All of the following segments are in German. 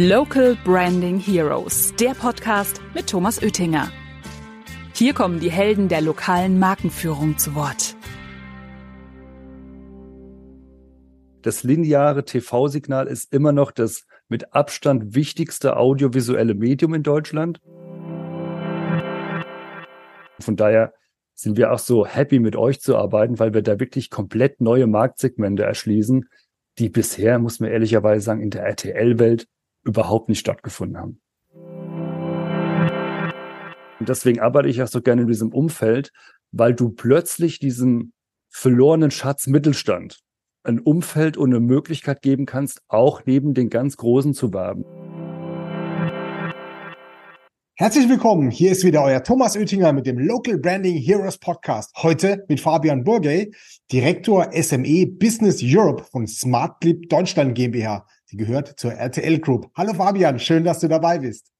Local Branding Heroes, der Podcast mit Thomas Oettinger. Hier kommen die Helden der lokalen Markenführung zu Wort. Das lineare TV-Signal ist immer noch das mit Abstand wichtigste audiovisuelle Medium in Deutschland. Von daher sind wir auch so happy mit euch zu arbeiten, weil wir da wirklich komplett neue Marktsegmente erschließen, die bisher, muss man ehrlicherweise sagen, in der RTL-Welt überhaupt nicht stattgefunden haben. Und deswegen arbeite ich auch so gerne in diesem Umfeld, weil du plötzlich diesem verlorenen Schatz Mittelstand ein Umfeld und eine Möglichkeit geben kannst, auch neben den ganz Großen zu werben. Herzlich willkommen. Hier ist wieder euer Thomas Oettinger mit dem Local Branding Heroes Podcast. Heute mit Fabian Burgey, Direktor SME Business Europe von SmartClip Deutschland GmbH. Sie gehört zur RTL Group. Hallo Fabian, schön, dass du dabei bist.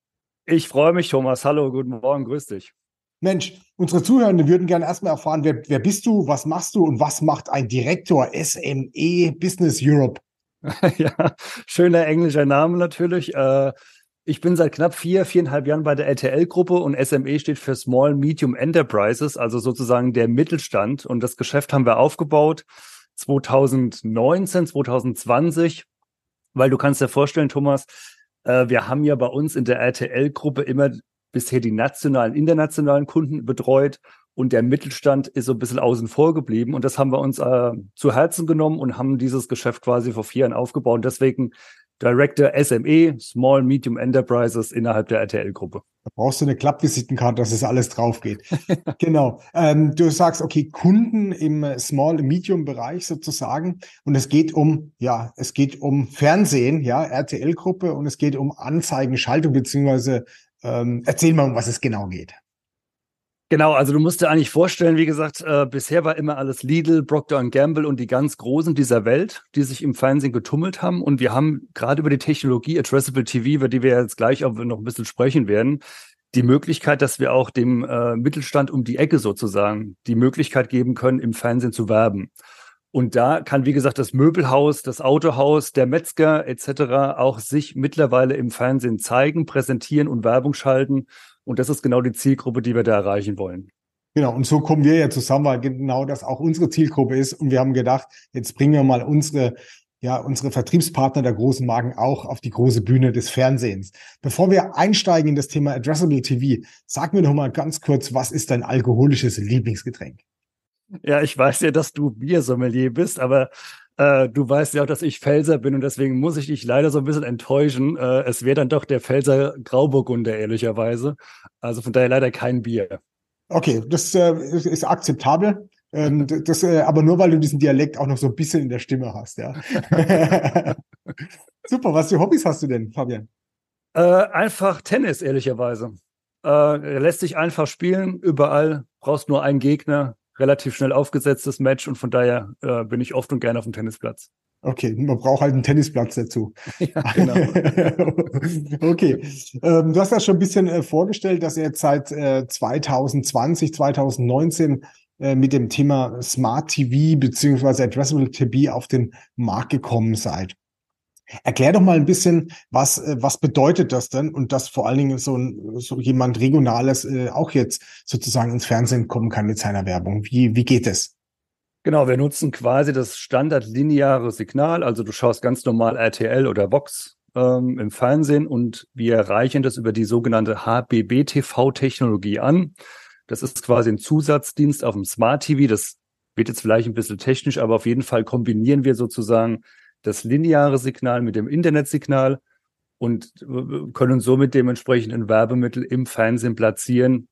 Ich freue mich, Thomas. Hallo, guten Morgen, grüß dich. Mensch, unsere Zuhörenden würden gerne erstmal erfahren, wer, wer bist du, was machst du und was macht ein Direktor SME Business Europe? ja, schöner englischer Name natürlich. Äh, ich bin seit knapp vier, viereinhalb Jahren bei der RTL-Gruppe und SME steht für Small Medium Enterprises, also sozusagen der Mittelstand. Und das Geschäft haben wir aufgebaut 2019, 2020, weil du kannst dir vorstellen, Thomas, äh, wir haben ja bei uns in der RTL-Gruppe immer bisher die nationalen, internationalen Kunden betreut und der Mittelstand ist so ein bisschen außen vor geblieben. Und das haben wir uns äh, zu Herzen genommen und haben dieses Geschäft quasi vor vier Jahren aufgebaut. Und deswegen Director SME, Small Medium Enterprises innerhalb der RTL-Gruppe. Da brauchst du eine Klappvisitenkarte, dass es alles drauf geht. genau. Ähm, du sagst, okay, Kunden im Small Medium Bereich sozusagen. Und es geht um, ja, es geht um Fernsehen, ja, RTL-Gruppe und es geht um Anzeigenschaltung, beziehungsweise ähm, erzähl mal, um was es genau geht. Genau, also du musst dir eigentlich vorstellen, wie gesagt, äh, bisher war immer alles Lidl, Procter Gamble und die ganz Großen dieser Welt, die sich im Fernsehen getummelt haben. Und wir haben gerade über die Technologie Addressable TV, über die wir jetzt gleich auch noch ein bisschen sprechen werden, die Möglichkeit, dass wir auch dem äh, Mittelstand um die Ecke sozusagen die Möglichkeit geben können, im Fernsehen zu werben. Und da kann, wie gesagt, das Möbelhaus, das Autohaus, der Metzger etc. auch sich mittlerweile im Fernsehen zeigen, präsentieren und Werbung schalten und das ist genau die Zielgruppe, die wir da erreichen wollen. Genau, und so kommen wir ja zusammen, weil genau das auch unsere Zielgruppe ist. Und wir haben gedacht, jetzt bringen wir mal unsere, ja, unsere Vertriebspartner der großen Marken auch auf die große Bühne des Fernsehens. Bevor wir einsteigen in das Thema Addressable TV, sag mir doch mal ganz kurz, was ist dein alkoholisches Lieblingsgetränk? Ja, ich weiß ja, dass du Biersommelier bist, aber äh, du weißt ja auch, dass ich Pfälzer bin und deswegen muss ich dich leider so ein bisschen enttäuschen. Äh, es wäre dann doch der Pfälzer Grauburgunder, ehrlicherweise. Also von daher leider kein Bier. Okay, das äh, ist akzeptabel. Ähm, das, äh, aber nur weil du diesen Dialekt auch noch so ein bisschen in der Stimme hast, ja. Super, was für Hobbys hast du denn, Fabian? Äh, einfach Tennis, ehrlicherweise. Lässt sich einfach spielen, überall, brauchst nur einen Gegner, relativ schnell aufgesetztes Match und von daher äh, bin ich oft und gerne auf dem Tennisplatz. Okay, man braucht halt einen Tennisplatz dazu. Ja, genau. okay, ähm, du hast ja schon ein bisschen äh, vorgestellt, dass ihr seit äh, 2020, 2019 äh, mit dem Thema Smart TV beziehungsweise Addressable TV auf den Markt gekommen seid. Erklär doch mal ein bisschen, was, äh, was bedeutet das denn und dass vor allen Dingen so, ein, so jemand Regionales äh, auch jetzt sozusagen ins Fernsehen kommen kann mit seiner Werbung. Wie, wie geht es? Genau, wir nutzen quasi das standardlineare Signal. Also du schaust ganz normal RTL oder Vox ähm, im Fernsehen und wir erreichen das über die sogenannte HBB-TV-Technologie an. Das ist quasi ein Zusatzdienst auf dem Smart TV. Das wird jetzt vielleicht ein bisschen technisch, aber auf jeden Fall kombinieren wir sozusagen das lineare Signal mit dem Internetsignal und äh, können somit dementsprechend ein Werbemittel im Fernsehen platzieren,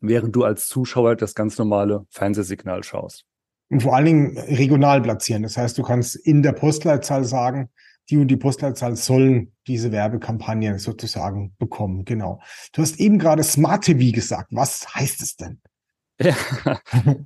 während du als Zuschauer das ganz normale Fernsehsignal schaust. Und vor allen Dingen regional platzieren. Das heißt, du kannst in der Postleitzahl sagen, die und die Postleitzahl sollen diese Werbekampagne sozusagen bekommen. Genau. Du hast eben gerade Smart TV gesagt. Was heißt es denn? Ja,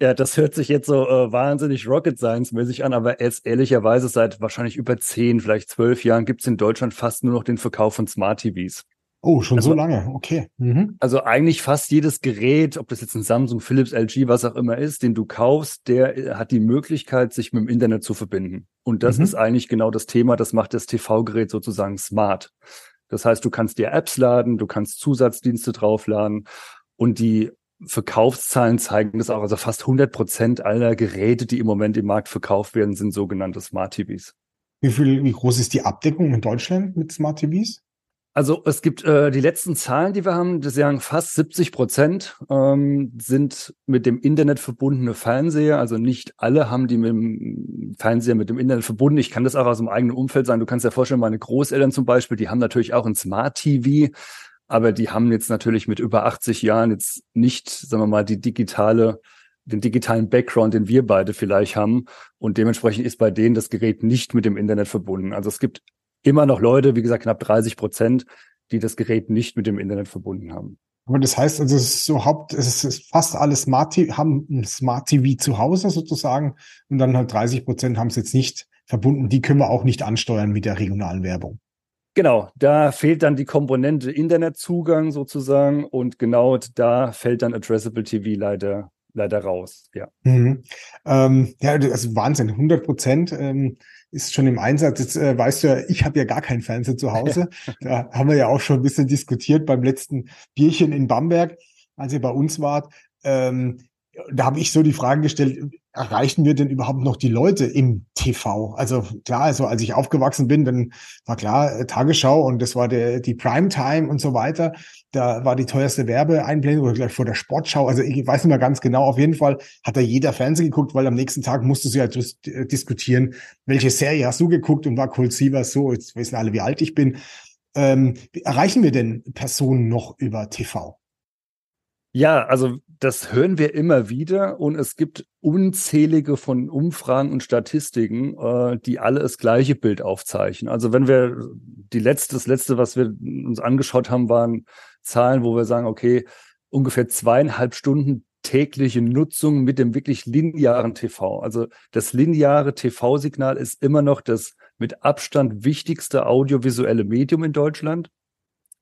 ja, das hört sich jetzt so äh, wahnsinnig Rocket Science-mäßig an, aber jetzt ehrlicherweise seit wahrscheinlich über zehn, vielleicht zwölf Jahren gibt es in Deutschland fast nur noch den Verkauf von Smart TVs. Oh, schon also, so lange, okay. Mhm. Also eigentlich fast jedes Gerät, ob das jetzt ein Samsung, Philips, LG, was auch immer ist, den du kaufst, der äh, hat die Möglichkeit, sich mit dem Internet zu verbinden. Und das mhm. ist eigentlich genau das Thema, das macht das TV-Gerät sozusagen smart. Das heißt, du kannst dir Apps laden, du kannst Zusatzdienste draufladen und die Verkaufszahlen zeigen das auch. Also fast 100 Prozent aller Geräte, die im Moment im Markt verkauft werden, sind sogenannte Smart TVs. Wie viel, wie groß ist die Abdeckung in Deutschland mit Smart TVs? Also es gibt äh, die letzten Zahlen, die wir haben, das sagen fast 70 Prozent ähm, sind mit dem Internet verbundene Fernseher. Also nicht alle haben die mit dem Fernseher mit dem Internet verbunden. Ich kann das auch aus dem eigenen Umfeld sagen. Du kannst dir vorstellen, meine Großeltern zum Beispiel, die haben natürlich auch ein Smart TV, aber die haben jetzt natürlich mit über 80 Jahren jetzt nicht, sagen wir mal, die digitale den digitalen Background, den wir beide vielleicht haben. Und dementsprechend ist bei denen das Gerät nicht mit dem Internet verbunden. Also es gibt immer noch Leute, wie gesagt, knapp 30 Prozent, die das Gerät nicht mit dem Internet verbunden haben. Aber das heißt, also es ist so Haupt, es ist fast alle Smart haben ein Smart TV zu Hause sozusagen und dann halt 30 Prozent haben es jetzt nicht verbunden. Die können wir auch nicht ansteuern mit der regionalen Werbung. Genau, da fehlt dann die Komponente Internetzugang sozusagen und genau da fällt dann Addressable TV leider leider raus. Ja. Mhm. Ähm, ja, also Wahnsinn, 100 Prozent. Ähm, ist schon im Einsatz. Jetzt äh, weißt du ja, ich habe ja gar keinen Fernseher zu Hause. da haben wir ja auch schon ein bisschen diskutiert beim letzten Bierchen in Bamberg, als ihr bei uns wart. Ähm, da habe ich so die Frage gestellt, erreichen wir denn überhaupt noch die Leute im TV? Also klar, also als ich aufgewachsen bin, dann war klar äh, Tagesschau und das war der die Primetime und so weiter. Da war die teuerste Werbeeinblendung oder gleich vor der Sportschau. Also ich weiß nicht mehr ganz genau. Auf jeden Fall hat da jeder Fernsehen geguckt, weil am nächsten Tag musstest du ja dis äh, diskutieren, welche Serie hast du geguckt und war Cold Sievers so. Jetzt wissen alle, wie alt ich bin. Ähm, erreichen wir denn Personen noch über TV? Ja, also das hören wir immer wieder und es gibt unzählige von Umfragen und Statistiken, äh, die alle das gleiche Bild aufzeichnen. Also wenn wir die letzte, das letzte, was wir uns angeschaut haben, waren Zahlen, wo wir sagen, okay, ungefähr zweieinhalb Stunden tägliche Nutzung mit dem wirklich linearen TV. Also das lineare TV-Signal ist immer noch das mit Abstand wichtigste audiovisuelle Medium in Deutschland.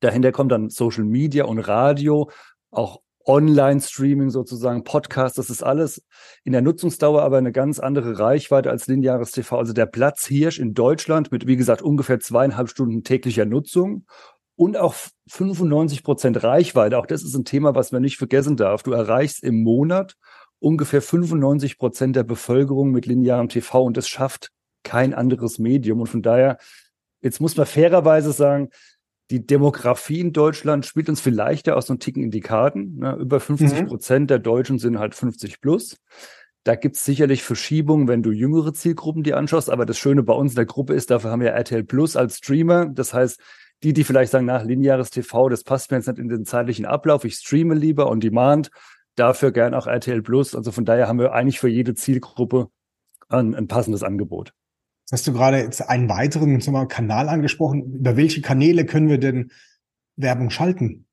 Dahinter kommt dann Social Media und Radio, auch Online-Streaming sozusagen, Podcast, das ist alles in der Nutzungsdauer aber eine ganz andere Reichweite als lineares TV. Also der Platzhirsch in Deutschland mit, wie gesagt, ungefähr zweieinhalb Stunden täglicher Nutzung und auch 95 Prozent Reichweite. Auch das ist ein Thema, was man nicht vergessen darf. Du erreichst im Monat ungefähr 95 Prozent der Bevölkerung mit linearem TV und das schafft kein anderes Medium. Und von daher, jetzt muss man fairerweise sagen, die Demografie in Deutschland spielt uns vielleicht ja auch so einen Ticken in die Karten. Ne? Über 50 mhm. Prozent der Deutschen sind halt 50 plus. Da gibt's sicherlich Verschiebungen, wenn du jüngere Zielgruppen dir anschaust. Aber das Schöne bei uns in der Gruppe ist, dafür haben wir RTL Plus als Streamer. Das heißt, die, die vielleicht sagen, nach lineares TV, das passt mir jetzt nicht in den zeitlichen Ablauf, ich streame lieber on demand, dafür gern auch RTL Plus. Also von daher haben wir eigentlich für jede Zielgruppe ein, ein passendes Angebot. Hast du gerade jetzt einen weiteren mal, Kanal angesprochen? Über welche Kanäle können wir denn Werbung schalten?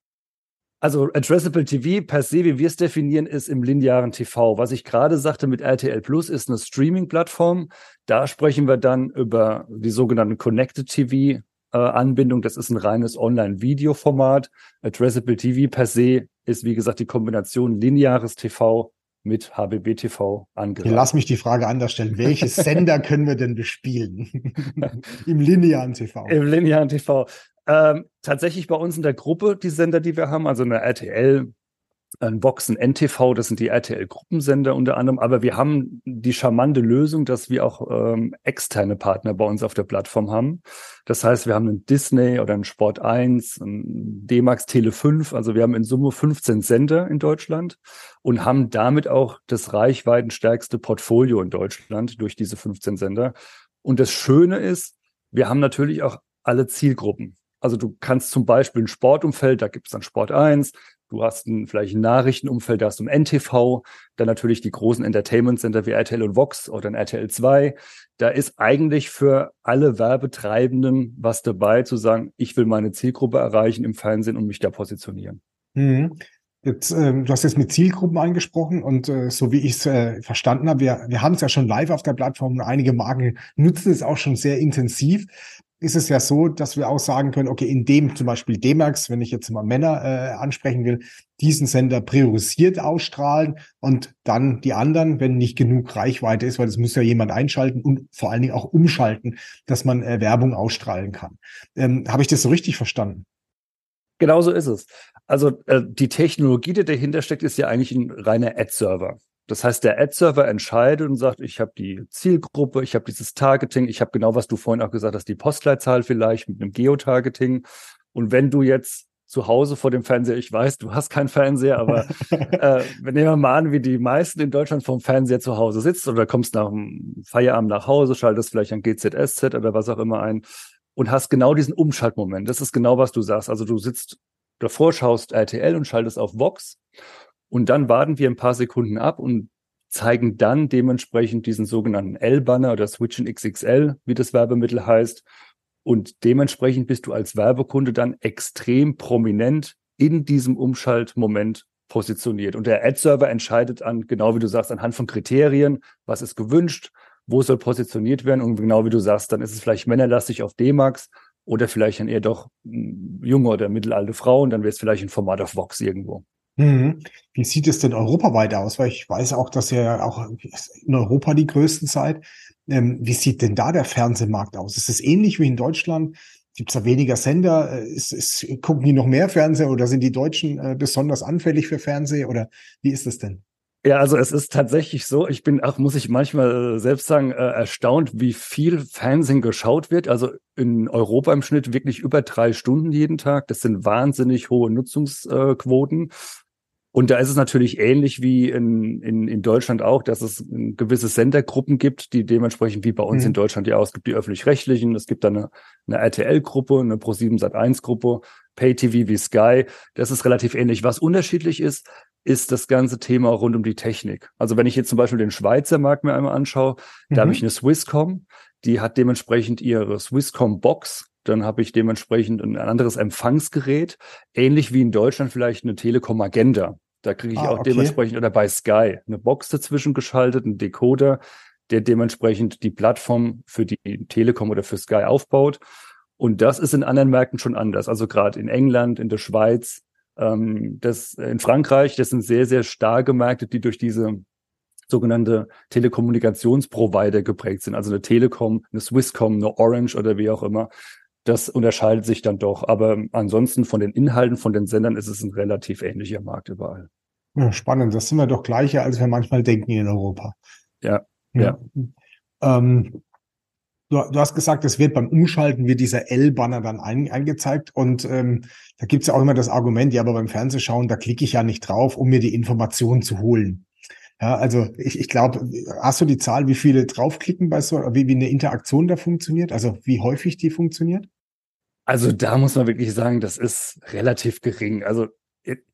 Also Addressable TV per se, wie wir es definieren, ist im linearen TV. Was ich gerade sagte mit RTL Plus ist eine Streaming-Plattform. Da sprechen wir dann über die sogenannten Connected TV äh, Anbindung. Das ist ein reines Online-Video-Format. Addressable TV per se ist, wie gesagt, die Kombination lineares TV mit HBB TV angereicht. Lass mich die Frage anders stellen. Welche Sender können wir denn bespielen? Im linearen TV. Im linearen TV. Ähm, tatsächlich bei uns in der Gruppe die Sender, die wir haben, also eine RTL, ein Boxen NTV, das sind die RTL-Gruppensender unter anderem, aber wir haben die charmante Lösung, dass wir auch ähm, externe Partner bei uns auf der Plattform haben. Das heißt, wir haben einen Disney oder einen Sport 1, einen D-Max Tele 5, also wir haben in Summe 15 Sender in Deutschland und haben damit auch das reichweitenstärkste Portfolio in Deutschland durch diese 15 Sender. Und das Schöne ist, wir haben natürlich auch alle Zielgruppen. Also du kannst zum Beispiel ein Sportumfeld, da gibt es dann Sport 1, Du hast ein, vielleicht ein Nachrichtenumfeld, da hast du ein NTV, dann natürlich die großen Entertainment Center wie RTL und Vox oder ein RTL 2. Da ist eigentlich für alle Werbetreibenden was dabei, zu sagen, ich will meine Zielgruppe erreichen im Fernsehen und mich da positionieren. Mhm. Jetzt, ähm, du hast jetzt mit Zielgruppen angesprochen und äh, so wie ich es äh, verstanden habe, wir, wir haben es ja schon live auf der Plattform und einige Marken nutzen es auch schon sehr intensiv. Ist es ja so, dass wir auch sagen können, okay, in dem zum Beispiel D-Max, wenn ich jetzt mal Männer äh, ansprechen will, diesen Sender priorisiert ausstrahlen und dann die anderen, wenn nicht genug Reichweite ist, weil das muss ja jemand einschalten und vor allen Dingen auch umschalten, dass man äh, Werbung ausstrahlen kann. Ähm, Habe ich das so richtig verstanden? Genau so ist es. Also äh, die Technologie, die dahinter steckt, ist ja eigentlich ein reiner Ad-Server. Das heißt, der Ad-Server entscheidet und sagt, ich habe die Zielgruppe, ich habe dieses Targeting, ich habe genau, was du vorhin auch gesagt hast, die Postleitzahl vielleicht mit einem Geotargeting. Und wenn du jetzt zu Hause vor dem Fernseher, ich weiß, du hast keinen Fernseher, aber äh, wir nehmen mal an, wie die meisten in Deutschland vom Fernseher zu Hause sitzt oder kommst nach dem Feierabend nach Hause, schaltest vielleicht ein GZSZ oder was auch immer ein und hast genau diesen Umschaltmoment. Das ist genau, was du sagst. Also du sitzt davor, schaust RTL und schaltest auf Vox und dann warten wir ein paar Sekunden ab und zeigen dann dementsprechend diesen sogenannten L-Banner oder Switch in XXL, wie das Werbemittel heißt. Und dementsprechend bist du als Werbekunde dann extrem prominent in diesem Umschaltmoment positioniert. Und der Ad-Server entscheidet an, genau wie du sagst, anhand von Kriterien, was ist gewünscht, wo soll positioniert werden. Und genau wie du sagst, dann ist es vielleicht männerlastig auf D-Max oder vielleicht dann eher doch hm, junge oder mittelalte Frauen, dann wäre es vielleicht ein Format auf Vox irgendwo. Mhm. Wie sieht es denn europaweit aus? Weil ich weiß auch, dass ihr auch in Europa die größten seid. Ähm, wie sieht denn da der Fernsehmarkt aus? Ist es ähnlich wie in Deutschland? Gibt es da weniger Sender? Äh, ist, ist, gucken die noch mehr Fernseher oder sind die Deutschen äh, besonders anfällig für Fernsehen oder wie ist es denn? Ja, also es ist tatsächlich so, ich bin auch, muss ich manchmal äh, selbst sagen, erstaunt, wie viel Fernsehen geschaut wird. Also in Europa im Schnitt wirklich über drei Stunden jeden Tag. Das sind wahnsinnig hohe Nutzungsquoten. Und da ist es natürlich ähnlich wie in, in, in Deutschland auch, dass es gewisse Sendergruppen gibt, die dementsprechend wie bei uns mhm. in Deutschland ja auch, es gibt die öffentlich-rechtlichen, es gibt da eine, eine RTL-Gruppe, eine Pro7 Sat1-Gruppe, Pay-TV wie Sky. Das ist relativ ähnlich. Was unterschiedlich ist, ist das ganze Thema rund um die Technik. Also wenn ich jetzt zum Beispiel den Schweizer Markt mir einmal anschaue, mhm. da habe ich eine Swisscom, die hat dementsprechend ihre Swisscom Box, dann habe ich dementsprechend ein anderes Empfangsgerät, ähnlich wie in Deutschland vielleicht eine Telekom Agenda. Da kriege ich ah, auch okay. dementsprechend, oder bei Sky, eine Box dazwischen geschaltet, ein Decoder, der dementsprechend die Plattform für die Telekom oder für Sky aufbaut. Und das ist in anderen Märkten schon anders. Also gerade in England, in der Schweiz, ähm, das in Frankreich, das sind sehr, sehr starke Märkte, die durch diese sogenannte Telekommunikationsprovider geprägt sind. Also eine Telekom, eine Swisscom, eine Orange oder wie auch immer. Das unterscheidet sich dann doch. Aber ansonsten von den Inhalten, von den Sendern ist es ein relativ ähnlicher Markt überall. Ja, spannend. Das sind wir doch gleicher, als wir manchmal denken in Europa. Ja, ja. ja. Ähm, du, du, hast gesagt, es wird beim Umschalten wird dieser L-Banner dann ein, eingezeigt und ähm, da gibt es ja auch immer das Argument, ja, aber beim Fernsehschauen, da klicke ich ja nicht drauf, um mir die Informationen zu holen. Ja, also ich, ich glaube, hast du die Zahl, wie viele draufklicken bei so, wie, wie eine Interaktion da funktioniert? Also wie häufig die funktioniert? Also da muss man wirklich sagen, das ist relativ gering. Also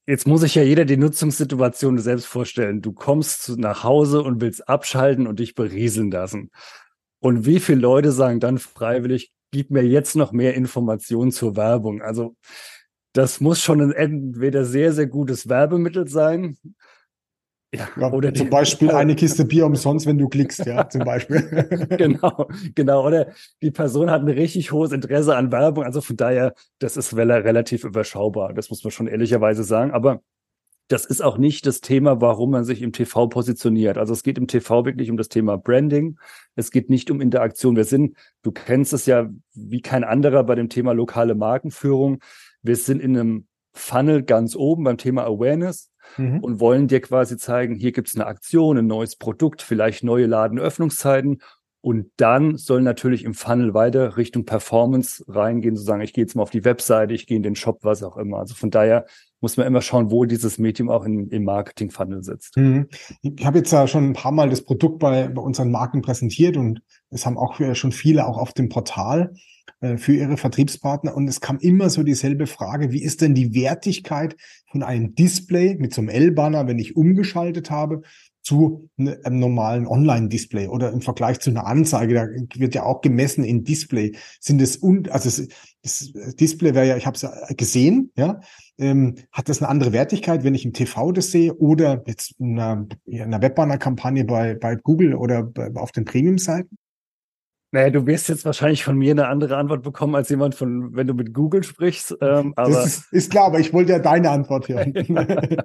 jetzt muss sich ja jeder die Nutzungssituation selbst vorstellen. Du kommst nach Hause und willst abschalten und dich berieseln lassen. Und wie viele Leute sagen dann freiwillig, gib mir jetzt noch mehr Informationen zur Werbung? Also das muss schon ein entweder sehr, sehr gutes Werbemittel sein ja, ja, oder zum Beispiel eine Kiste Bier umsonst, wenn du klickst, ja, zum Beispiel. genau, genau. Oder die Person hat ein richtig hohes Interesse an Werbung. Also von daher, das ist relativ überschaubar. Das muss man schon ehrlicherweise sagen. Aber das ist auch nicht das Thema, warum man sich im TV positioniert. Also es geht im TV wirklich um das Thema Branding. Es geht nicht um Interaktion. Wir sind, du kennst es ja wie kein anderer bei dem Thema lokale Markenführung. Wir sind in einem Funnel ganz oben beim Thema Awareness mhm. und wollen dir quasi zeigen, hier gibt es eine Aktion, ein neues Produkt, vielleicht neue Ladenöffnungszeiten. Und dann soll natürlich im Funnel weiter Richtung Performance reingehen, zu sagen, ich gehe jetzt mal auf die Webseite, ich gehe in den Shop, was auch immer. Also von daher muss man immer schauen, wo dieses Medium auch in, im Marketing-Funnel sitzt. Mhm. Ich habe jetzt ja schon ein paar Mal das Produkt bei, bei unseren Marken präsentiert und es haben auch schon viele auch auf dem Portal. Äh, für ihre Vertriebspartner. Und es kam immer so dieselbe Frage, wie ist denn die Wertigkeit von einem Display mit so einem L-Banner, wenn ich umgeschaltet habe, zu ne, einem normalen Online-Display oder im Vergleich zu einer Anzeige, da wird ja auch gemessen in Display. Sind es und also das Display wäre ja, ich habe es ja gesehen, ja, ähm, hat das eine andere Wertigkeit, wenn ich im TV das sehe oder jetzt in einer, in einer Webbanner-Kampagne bei bei Google oder bei, auf den Premium-Seiten? Naja, du wirst jetzt wahrscheinlich von mir eine andere Antwort bekommen als jemand von, wenn du mit Google sprichst. Ähm, aber das ist, ist, klar, aber ich wollte ja deine Antwort hören.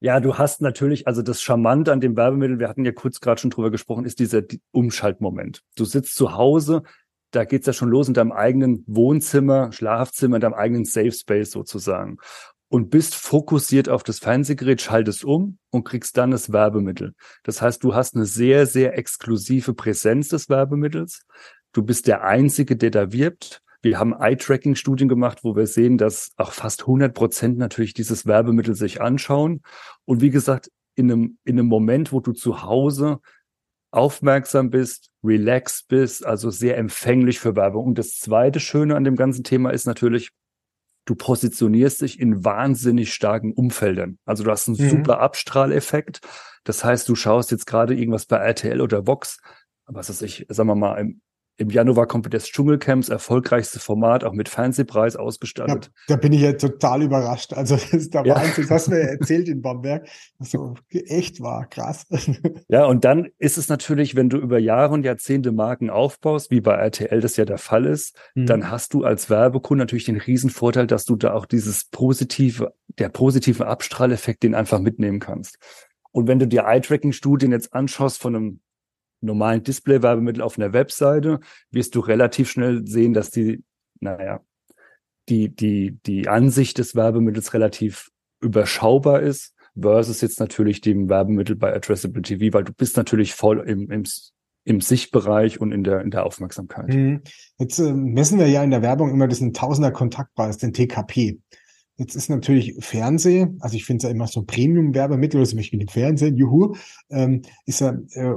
ja, du hast natürlich, also das Charmante an dem Werbemittel, wir hatten ja kurz gerade schon drüber gesprochen, ist dieser Umschaltmoment. Du sitzt zu Hause, da geht's ja schon los in deinem eigenen Wohnzimmer, Schlafzimmer, in deinem eigenen Safe Space sozusagen und bist fokussiert auf das Fernsehgerät, schaltest um und kriegst dann das Werbemittel. Das heißt, du hast eine sehr, sehr exklusive Präsenz des Werbemittels. Du bist der Einzige, der da wirbt. Wir haben Eye-Tracking-Studien gemacht, wo wir sehen, dass auch fast 100 Prozent natürlich dieses Werbemittel sich anschauen. Und wie gesagt, in einem, in einem Moment, wo du zu Hause aufmerksam bist, relaxed bist, also sehr empfänglich für Werbung. Und das zweite Schöne an dem ganzen Thema ist natürlich, du positionierst dich in wahnsinnig starken Umfeldern. Also du hast einen mhm. super Abstrahleffekt. Das heißt, du schaust jetzt gerade irgendwas bei RTL oder Vox, was weiß ich, sagen wir mal, im im Januar kommt das Dschungelcamps, erfolgreichste Format, auch mit Fernsehpreis ausgestattet. Ja, da bin ich ja total überrascht. Also das ist der ja. Wahnsinn. Das hast du mir erzählt in Bamberg. Das so echt war, krass. Ja, und dann ist es natürlich, wenn du über Jahre und Jahrzehnte Marken aufbaust, wie bei RTL das ja der Fall ist, mhm. dann hast du als Werbekunde natürlich den Riesenvorteil, dass du da auch dieses positive, der positive Abstrahleffekt, den einfach mitnehmen kannst. Und wenn du dir Eye-Tracking-Studien jetzt anschaust von einem normalen Display-Werbemittel auf einer Webseite, wirst du relativ schnell sehen, dass die, naja, die, die, die Ansicht des Werbemittels relativ überschaubar ist, versus jetzt natürlich dem Werbemittel bei Addressable TV, weil du bist natürlich voll im, im, im Sichtbereich und in der, in der Aufmerksamkeit. Mhm. Jetzt äh, messen wir ja in der Werbung immer diesen Tausender Kontaktpreis, den TKP. Jetzt ist natürlich Fernsehen, also ich finde es ja immer so Premium-Werbemittel, also zum Beispiel im Fernsehen, juhu, ähm, ist ja äh,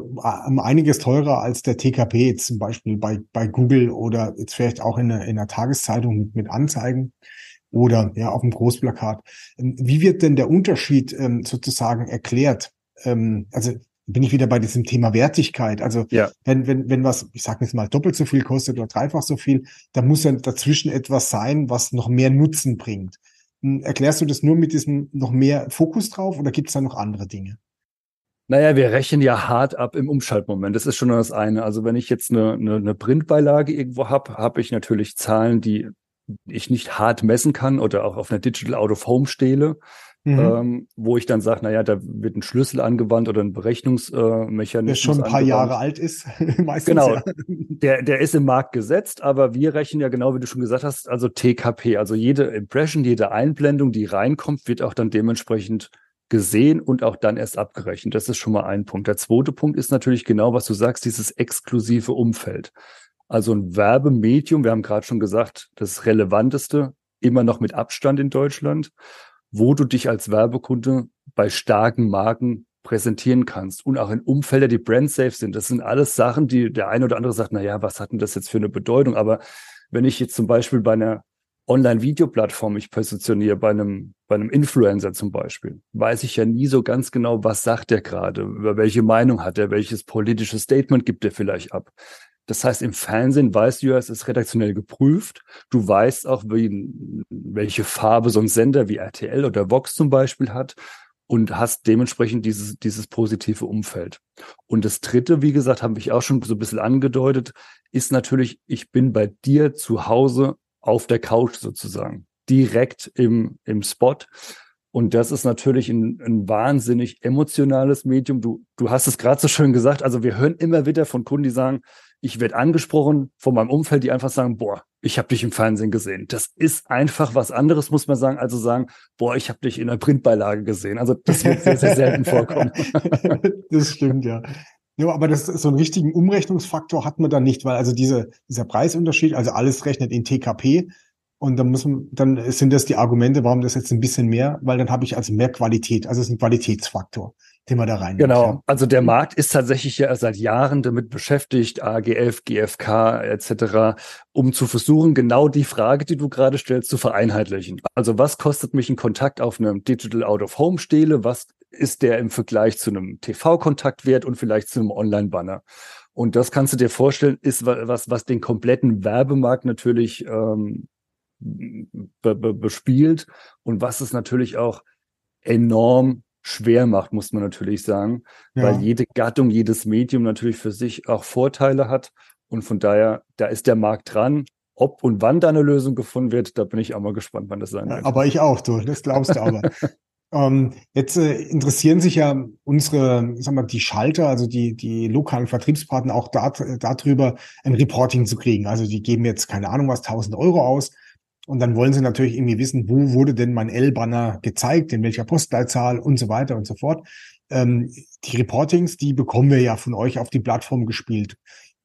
einiges teurer als der TKP, jetzt zum Beispiel bei, bei Google oder jetzt vielleicht auch in einer, in einer Tageszeitung mit, mit Anzeigen oder ja auf dem Großplakat. Ähm, wie wird denn der Unterschied ähm, sozusagen erklärt? Ähm, also bin ich wieder bei diesem Thema Wertigkeit. Also ja. wenn, wenn, wenn was, ich sage jetzt mal, doppelt so viel kostet oder dreifach so viel, da muss ja dazwischen etwas sein, was noch mehr Nutzen bringt. Hm, erklärst du das nur mit diesem noch mehr Fokus drauf oder gibt es da noch andere Dinge? Naja, wir rechnen ja hart ab im Umschaltmoment. Das ist schon das eine. Also wenn ich jetzt eine, eine, eine Printbeilage irgendwo habe, habe ich natürlich Zahlen, die ich nicht hart messen kann oder auch auf einer Digital Out of Home stehle mhm. ähm, wo ich dann sage, naja, da wird ein Schlüssel angewandt oder ein Berechnungsmechanismus. Äh, der schon ein paar angewandt. Jahre alt ist, meistens. Genau, ja. der, der ist im Markt gesetzt, aber wir rechnen ja genau, wie du schon gesagt hast, also TKP, also jede Impression, jede Einblendung, die reinkommt, wird auch dann dementsprechend gesehen und auch dann erst abgerechnet. Das ist schon mal ein Punkt. Der zweite Punkt ist natürlich genau, was du sagst, dieses exklusive Umfeld. Also ein Werbemedium, wir haben gerade schon gesagt, das relevanteste, immer noch mit Abstand in Deutschland wo du dich als Werbekunde bei starken Marken präsentieren kannst und auch in Umfelder, die brand-safe sind. Das sind alles Sachen, die der eine oder andere sagt, na ja, was hat denn das jetzt für eine Bedeutung? Aber wenn ich jetzt zum Beispiel bei einer Online-Videoplattform mich positioniere, bei einem, bei einem Influencer zum Beispiel, weiß ich ja nie so ganz genau, was sagt er gerade, über welche Meinung hat er, welches politische Statement gibt er vielleicht ab. Das heißt, im Fernsehen weißt du ja, es ist redaktionell geprüft. Du weißt auch, wie, welche Farbe so ein Sender wie RTL oder Vox zum Beispiel hat und hast dementsprechend dieses, dieses positive Umfeld. Und das dritte, wie gesagt, habe ich auch schon so ein bisschen angedeutet, ist natürlich, ich bin bei dir zu Hause auf der Couch sozusagen, direkt im, im Spot. Und das ist natürlich ein, ein wahnsinnig emotionales Medium. Du, du hast es gerade so schön gesagt. Also wir hören immer wieder von Kunden, die sagen, ich werde angesprochen von meinem Umfeld, die einfach sagen, boah, ich habe dich im Fernsehen gesehen. Das ist einfach was anderes, muss man sagen, also sagen, boah, ich habe dich in der Printbeilage gesehen. Also das wird sehr, sehr selten vorkommen. das stimmt, ja. Ja, aber das so einen richtigen Umrechnungsfaktor hat man dann nicht, weil also diese, dieser Preisunterschied, also alles rechnet in TKP und dann muss man, dann sind das die Argumente, warum das jetzt ein bisschen mehr, weil dann habe ich also mehr Qualität, also es ist ein Qualitätsfaktor den man da rein. Genau. Ja. Also der Markt ist tatsächlich ja seit Jahren damit beschäftigt, AGF, GFK etc., um zu versuchen, genau die Frage, die du gerade stellst, zu vereinheitlichen. Also was kostet mich ein Kontakt auf einem Digital Out of Home Stele? Was ist der im Vergleich zu einem TV-Kontakt wert und vielleicht zu einem Online-Banner? Und das kannst du dir vorstellen, ist was, was den kompletten Werbemarkt natürlich ähm, bespielt und was es natürlich auch enorm schwer macht, muss man natürlich sagen, ja. weil jede Gattung, jedes Medium natürlich für sich auch Vorteile hat Und von daher, da ist der Markt dran. Ob und wann da eine Lösung gefunden wird, da bin ich auch mal gespannt, wann das sein wird. Aber ich auch, du, das glaubst du aber. ähm, jetzt äh, interessieren sich ja unsere, sag mal, die Schalter, also die, die lokalen Vertriebspartner auch da, darüber, ein Reporting zu kriegen. Also die geben jetzt, keine Ahnung was, 1000 Euro aus. Und dann wollen sie natürlich irgendwie wissen, wo wurde denn mein L-Banner gezeigt, in welcher Postleitzahl und so weiter und so fort. Ähm, die Reportings, die bekommen wir ja von euch auf die Plattform gespielt.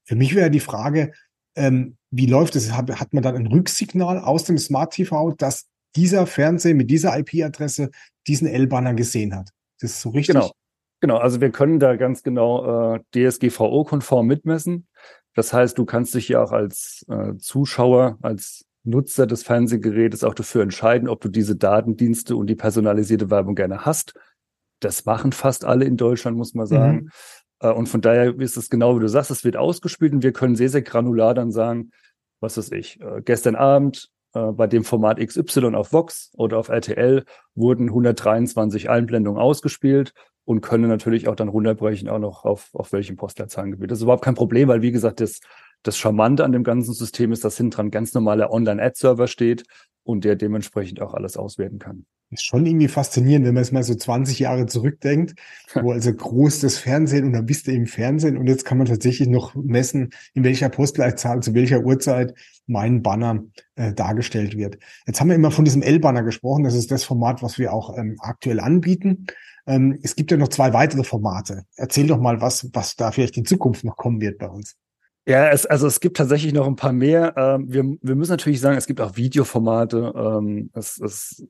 Für mich wäre die Frage, ähm, wie läuft es? Hat, man dann ein Rücksignal aus dem Smart TV, dass dieser Fernseher mit dieser IP-Adresse diesen L-Banner gesehen hat? Das ist so richtig? Genau. Genau, also wir können da ganz genau äh, DSGVO-konform mitmessen. Das heißt, du kannst dich ja auch als äh, Zuschauer, als Nutzer des Fernsehgerätes auch dafür entscheiden, ob du diese Datendienste und die personalisierte Werbung gerne hast. Das machen fast alle in Deutschland, muss man sagen. Mhm. Äh, und von daher ist es genau wie du sagst, es wird ausgespielt und wir können sehr, sehr granular dann sagen, was weiß ich, äh, gestern Abend äh, bei dem Format XY auf Vox oder auf RTL wurden 123 Einblendungen ausgespielt und können natürlich auch dann runterbrechen, auch noch auf, auf welchem Postleitzahlengebiet. Das ist überhaupt kein Problem, weil wie gesagt, das, das Charmante an dem ganzen System ist, dass hinten dran ganz normaler Online-Ad-Server steht und der dementsprechend auch alles auswerten kann. Ist schon irgendwie faszinierend, wenn man es mal so 20 Jahre zurückdenkt, wo also groß das Fernsehen und dann bist du im Fernsehen und jetzt kann man tatsächlich noch messen, in welcher Postleitzahl, zu welcher Uhrzeit mein Banner äh, dargestellt wird. Jetzt haben wir immer von diesem L-Banner gesprochen, das ist das Format, was wir auch ähm, aktuell anbieten. Ähm, es gibt ja noch zwei weitere Formate. Erzähl doch mal, was, was da vielleicht in Zukunft noch kommen wird bei uns. Ja, es, also es gibt tatsächlich noch ein paar mehr. Ähm, wir, wir müssen natürlich sagen, es gibt auch Videoformate. Ähm, es, es,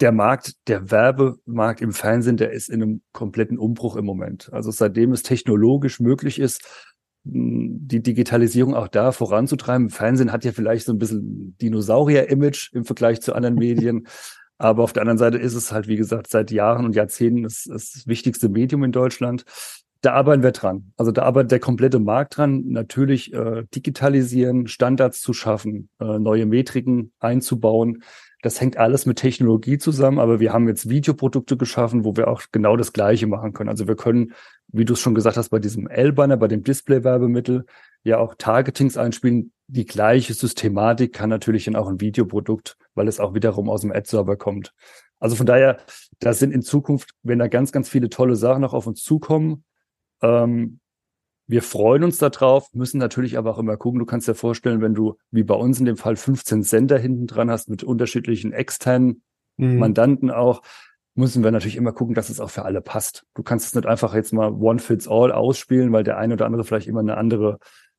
der Markt, der Werbemarkt im Fernsehen, der ist in einem kompletten Umbruch im Moment. Also seitdem es technologisch möglich ist, die Digitalisierung auch da voranzutreiben. Fernsehen hat ja vielleicht so ein bisschen Dinosaurier-Image im Vergleich zu anderen Medien. Aber auf der anderen Seite ist es halt, wie gesagt, seit Jahren und Jahrzehnten das, das wichtigste Medium in Deutschland da arbeiten wir dran. Also da arbeitet der komplette Markt dran, natürlich äh, digitalisieren, Standards zu schaffen, äh, neue Metriken einzubauen. Das hängt alles mit Technologie zusammen, aber wir haben jetzt Videoprodukte geschaffen, wo wir auch genau das Gleiche machen können. Also wir können, wie du es schon gesagt hast, bei diesem L-Banner, bei dem Display-Werbemittel ja auch Targetings einspielen. Die gleiche Systematik kann natürlich dann auch ein Videoprodukt, weil es auch wiederum aus dem Ad-Server kommt. Also von daher, da sind in Zukunft, wenn da ganz, ganz viele tolle Sachen noch auf uns zukommen, ähm, wir freuen uns darauf, müssen natürlich aber auch immer gucken. Du kannst dir vorstellen, wenn du, wie bei uns in dem Fall, 15 Sender hinten dran hast mit unterschiedlichen externen mhm. Mandanten auch, müssen wir natürlich immer gucken, dass es auch für alle passt. Du kannst es nicht einfach jetzt mal one fits all ausspielen, weil der eine oder andere vielleicht immer eine andere,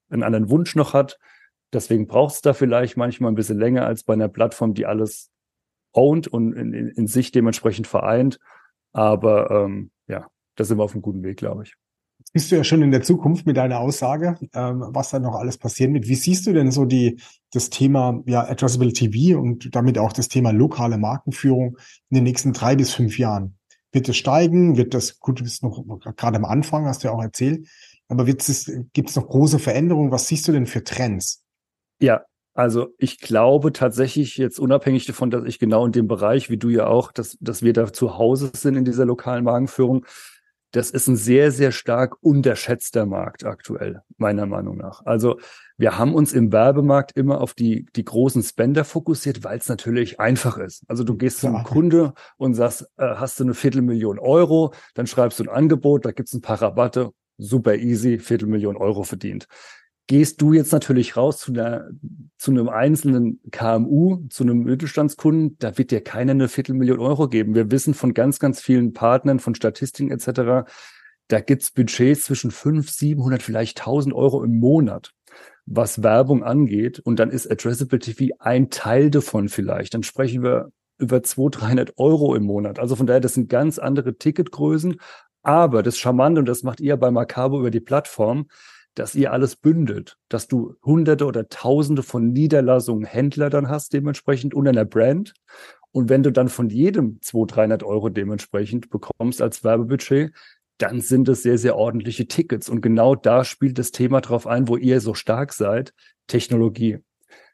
einen anderen Wunsch noch hat. Deswegen braucht es da vielleicht manchmal ein bisschen länger als bei einer Plattform, die alles owned und in, in, in sich dementsprechend vereint. Aber ähm, ja, da sind wir auf einem guten Weg, glaube ich bist du ja schon in der Zukunft mit deiner Aussage, ähm, was da noch alles passieren wird. Wie siehst du denn so die, das Thema ja, Addressable TV und damit auch das Thema lokale Markenführung in den nächsten drei bis fünf Jahren? Wird es steigen? Wird das, gut, du bist noch gerade am Anfang, hast du ja auch erzählt, aber gibt es noch große Veränderungen? Was siehst du denn für Trends? Ja, also ich glaube tatsächlich jetzt unabhängig davon, dass ich genau in dem Bereich, wie du ja auch, dass, dass wir da zu Hause sind in dieser lokalen Markenführung, das ist ein sehr, sehr stark unterschätzter Markt aktuell, meiner Meinung nach. Also wir haben uns im Werbemarkt immer auf die, die großen Spender fokussiert, weil es natürlich einfach ist. Also du gehst zum Kunde und sagst, äh, hast du eine Viertelmillion Euro, dann schreibst du ein Angebot, da gibt's ein paar Rabatte, super easy, Viertelmillion Euro verdient gehst du jetzt natürlich raus zu, einer, zu einem einzelnen KMU, zu einem Mittelstandskunden, da wird dir keiner eine Viertelmillion Euro geben. Wir wissen von ganz, ganz vielen Partnern, von Statistiken etc., da gibt's Budgets zwischen 500, 700, vielleicht 1000 Euro im Monat, was Werbung angeht. Und dann ist Addressable TV ein Teil davon vielleicht. Dann sprechen wir über 200, 300 Euro im Monat. Also von daher, das sind ganz andere Ticketgrößen. Aber das Charmante, und das macht ihr bei Macabo über die Plattform, dass ihr alles bündelt, dass du hunderte oder tausende von Niederlassungen Händler dann hast dementsprechend und einer Brand. Und wenn du dann von jedem 200, 300 Euro dementsprechend bekommst als Werbebudget, dann sind es sehr, sehr ordentliche Tickets. Und genau da spielt das Thema drauf ein, wo ihr so stark seid, Technologie.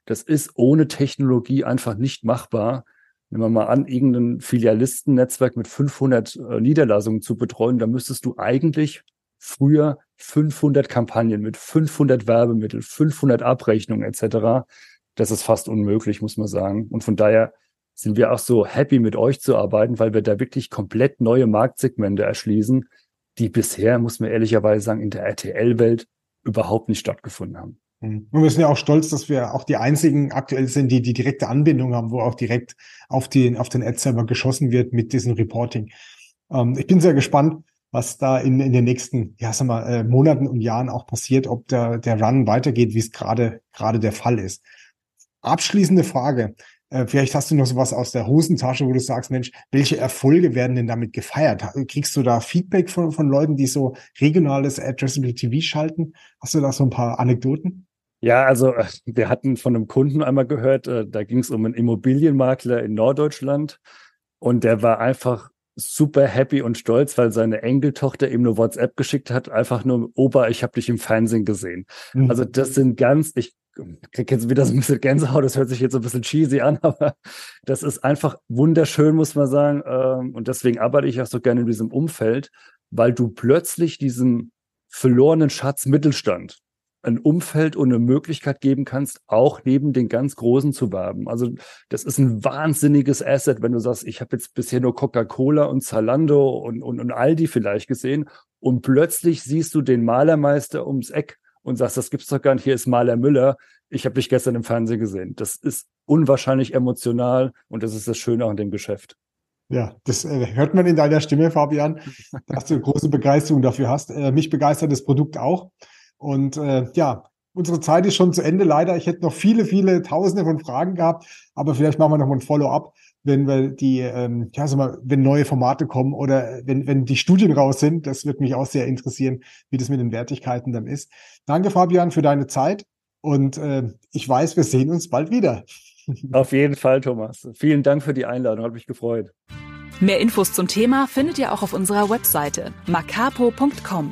Das ist ohne Technologie einfach nicht machbar. Nehmen wir mal an, irgendein Filialistennetzwerk mit 500 äh, Niederlassungen zu betreuen, da müsstest du eigentlich früher 500 Kampagnen mit 500 Werbemitteln, 500 Abrechnungen etc. Das ist fast unmöglich, muss man sagen. Und von daher sind wir auch so happy mit euch zu arbeiten, weil wir da wirklich komplett neue Marktsegmente erschließen, die bisher, muss man ehrlicherweise sagen, in der RTL-Welt überhaupt nicht stattgefunden haben. Mhm. Und wir sind ja auch stolz, dass wir auch die einzigen aktuell sind, die die direkte Anbindung haben, wo auch direkt auf den, auf den Ad-Server geschossen wird mit diesem Reporting. Ähm, ich bin sehr gespannt, was da in, in den nächsten, ja, sag mal, äh, Monaten und Jahren auch passiert, ob der, der Run weitergeht, wie es gerade, der Fall ist. Abschließende Frage. Äh, vielleicht hast du noch sowas aus der Hosentasche, wo du sagst, Mensch, welche Erfolge werden denn damit gefeiert? Kriegst du da Feedback von, von Leuten, die so regionales Addressable TV schalten? Hast du da so ein paar Anekdoten? Ja, also äh, wir hatten von einem Kunden einmal gehört, äh, da ging es um einen Immobilienmakler in Norddeutschland und der war einfach super happy und stolz, weil seine Enkeltochter ihm eine WhatsApp geschickt hat, einfach nur, Opa, ich habe dich im Fernsehen gesehen. Mhm. Also das sind ganz, ich krieg jetzt wieder so ein bisschen Gänsehaut, das hört sich jetzt so ein bisschen cheesy an, aber das ist einfach wunderschön, muss man sagen. Ähm, und deswegen arbeite ich auch so gerne in diesem Umfeld, weil du plötzlich diesen verlorenen Schatz Mittelstand ein Umfeld und eine Möglichkeit geben kannst, auch neben den ganz Großen zu werben. Also das ist ein wahnsinniges Asset, wenn du sagst, ich habe jetzt bisher nur Coca-Cola und Zalando und, und, und Aldi vielleicht gesehen und plötzlich siehst du den Malermeister ums Eck und sagst, das gibt's doch gar nicht, hier ist Maler Müller, ich habe dich gestern im Fernsehen gesehen. Das ist unwahrscheinlich emotional und das ist das Schöne an dem Geschäft. Ja, das äh, hört man in deiner Stimme, Fabian, dass du große Begeisterung dafür hast. Äh, mich begeistert das Produkt auch. Und äh, ja, unsere Zeit ist schon zu Ende. Leider, ich hätte noch viele, viele Tausende von Fragen gehabt, aber vielleicht machen wir noch mal ein Follow-up, wenn wir die, ähm, ja, sag mal, wenn neue Formate kommen oder wenn, wenn die Studien raus sind. Das wird mich auch sehr interessieren, wie das mit den Wertigkeiten dann ist. Danke, Fabian, für deine Zeit. Und äh, ich weiß, wir sehen uns bald wieder. Auf jeden Fall, Thomas. Vielen Dank für die Einladung, hat mich gefreut. Mehr Infos zum Thema findet ihr auch auf unserer Webseite macapo.com.